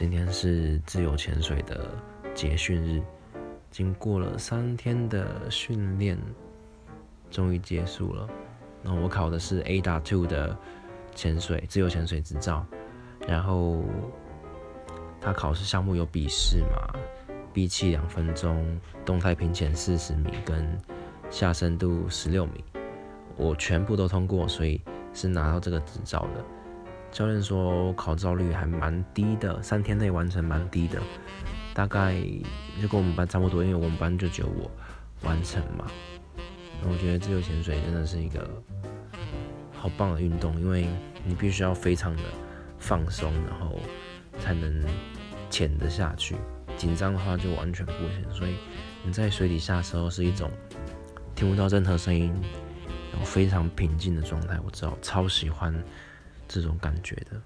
今天是自由潜水的结训日，经过了三天的训练，终于结束了。那我考的是 A 打 Two 的潜水自由潜水执照，然后他考试项目有笔试嘛，闭气两分钟，动态平潜四十米跟下深度十六米，我全部都通过，所以是拿到这个执照的。教练说考照率还蛮低的，三天内完成蛮低的，大概就跟我们班差不多，因为我们班就只有我完成嘛。我觉得自由潜水真的是一个好棒的运动，因为你必须要非常的放松，然后才能潜得下去。紧张的话就完全不行。所以你在水底下的时候是一种听不到任何声音，然后非常平静的状态。我知道超喜欢这种感觉的。